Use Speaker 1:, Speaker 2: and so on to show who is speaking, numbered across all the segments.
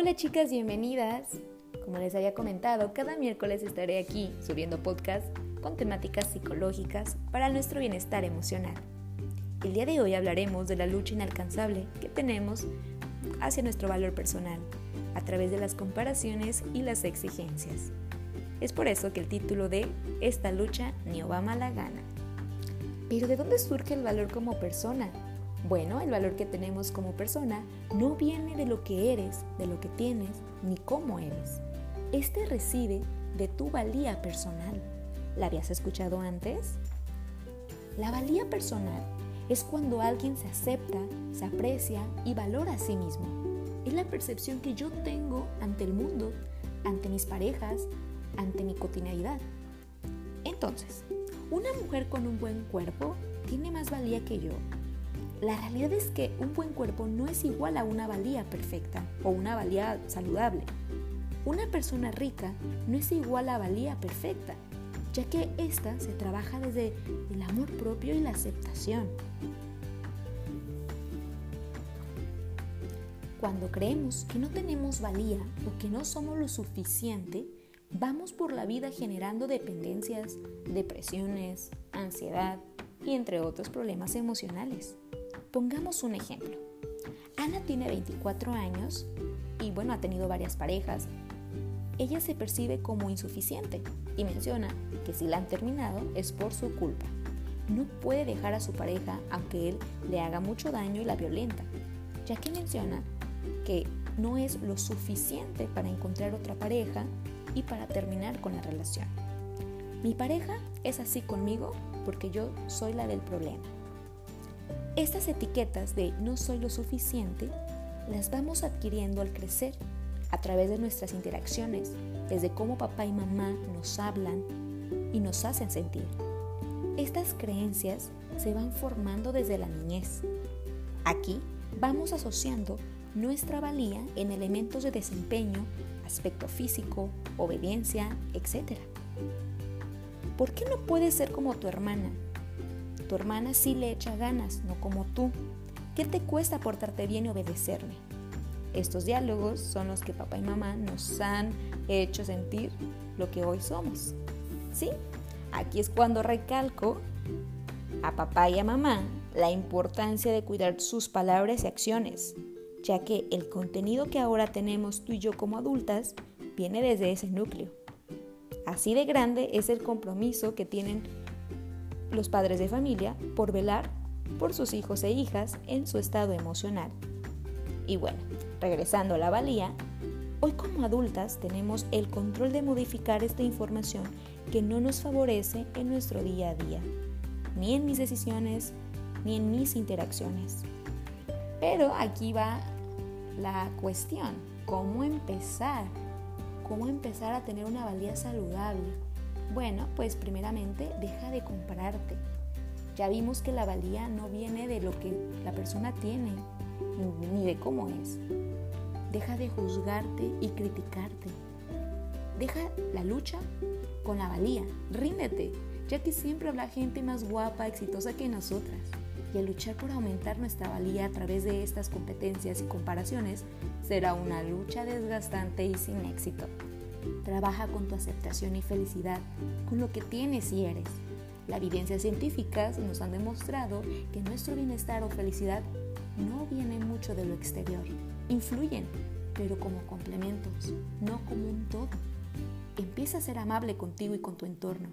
Speaker 1: Hola chicas, bienvenidas. Como les había comentado, cada miércoles estaré aquí subiendo podcast con temáticas psicológicas para nuestro bienestar emocional. El día de hoy hablaremos de la lucha inalcanzable que tenemos hacia nuestro valor personal a través de las comparaciones y las exigencias. Es por eso que el título de Esta lucha ni Obama la gana. Pero ¿de dónde surge el valor como persona? Bueno, el valor que tenemos como persona no viene de lo que eres, de lo que tienes, ni cómo eres. Este reside de tu valía personal. ¿La habías escuchado antes? La valía personal es cuando alguien se acepta, se aprecia y valora a sí mismo. Es la percepción que yo tengo ante el mundo, ante mis parejas, ante mi cotidianidad. Entonces, una mujer con un buen cuerpo tiene más valía que yo. La realidad es que un buen cuerpo no es igual a una valía perfecta o una valía saludable. Una persona rica no es igual a valía perfecta, ya que ésta se trabaja desde el amor propio y la aceptación. Cuando creemos que no tenemos valía o que no somos lo suficiente, vamos por la vida generando dependencias, depresiones, ansiedad y entre otros problemas emocionales. Pongamos un ejemplo. Ana tiene 24 años y bueno, ha tenido varias parejas. Ella se percibe como insuficiente y menciona que si la han terminado es por su culpa. No puede dejar a su pareja aunque él le haga mucho daño y la violenta, ya que menciona que no es lo suficiente para encontrar otra pareja y para terminar con la relación. Mi pareja es así conmigo porque yo soy la del problema. Estas etiquetas de no soy lo suficiente las vamos adquiriendo al crecer a través de nuestras interacciones, desde cómo papá y mamá nos hablan y nos hacen sentir. Estas creencias se van formando desde la niñez. Aquí vamos asociando nuestra valía en elementos de desempeño, aspecto físico, obediencia, etc. ¿Por qué no puedes ser como tu hermana? Tu hermana sí le echa ganas, no como tú. ¿Qué te cuesta portarte bien y obedecerme? Estos diálogos son los que papá y mamá nos han hecho sentir lo que hoy somos. ¿Sí? Aquí es cuando recalco a papá y a mamá la importancia de cuidar sus palabras y acciones, ya que el contenido que ahora tenemos tú y yo como adultas viene desde ese núcleo. Así de grande es el compromiso que tienen los padres de familia por velar por sus hijos e hijas en su estado emocional. Y bueno, regresando a la valía, hoy como adultas tenemos el control de modificar esta información que no nos favorece en nuestro día a día, ni en mis decisiones, ni en mis interacciones. Pero aquí va la cuestión, ¿cómo empezar? ¿Cómo empezar a tener una valía saludable? Bueno, pues primeramente deja de compararte. Ya vimos que la valía no viene de lo que la persona tiene, ni de cómo es. Deja de juzgarte y criticarte. Deja la lucha con la valía. Ríndete, ya que siempre habrá gente más guapa, exitosa que nosotras. Y el luchar por aumentar nuestra valía a través de estas competencias y comparaciones será una lucha desgastante y sin éxito. Trabaja con tu aceptación y felicidad, con lo que tienes y eres. La evidencia científica nos han demostrado que nuestro bienestar o felicidad no viene mucho de lo exterior. Influyen, pero como complementos, no como un todo. Empieza a ser amable contigo y con tu entorno.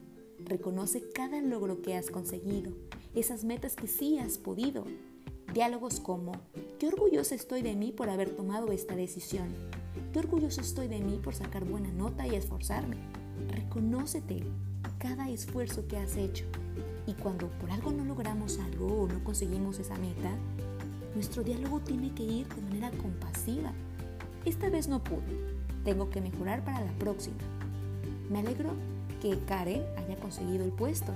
Speaker 1: Reconoce cada logro que has conseguido, esas metas que sí has podido. Diálogos como, qué orgulloso estoy de mí por haber tomado esta decisión. Qué orgulloso estoy de mí por sacar buena nota y esforzarme. Reconócete cada esfuerzo que has hecho. Y cuando por algo no logramos algo o no conseguimos esa meta, nuestro diálogo tiene que ir de manera compasiva. Esta vez no pude. Tengo que mejorar para la próxima. Me alegro que Karen haya conseguido el puesto.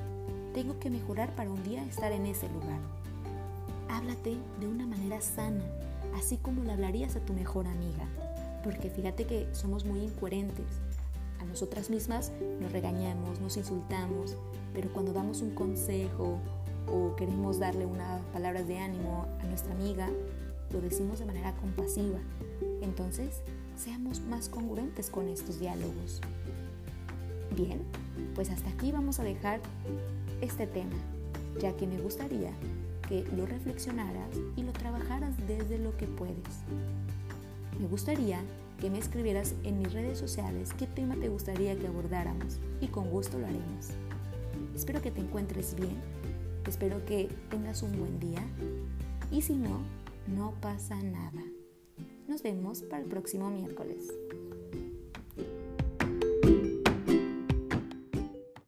Speaker 1: Tengo que mejorar para un día estar en ese lugar. Háblate de una manera sana, así como le hablarías a tu mejor amiga porque fíjate que somos muy incoherentes. A nosotras mismas nos regañamos, nos insultamos, pero cuando damos un consejo o queremos darle unas palabras de ánimo a nuestra amiga, lo decimos de manera compasiva. Entonces, seamos más congruentes con estos diálogos. Bien, pues hasta aquí vamos a dejar este tema, ya que me gustaría que lo reflexionaras y lo trabajaras desde lo que puedes. Me gustaría que me escribieras en mis redes sociales qué tema te gustaría que abordáramos y con gusto lo haremos. Espero que te encuentres bien, espero que tengas un buen día y si no, no pasa nada. Nos vemos para el próximo miércoles.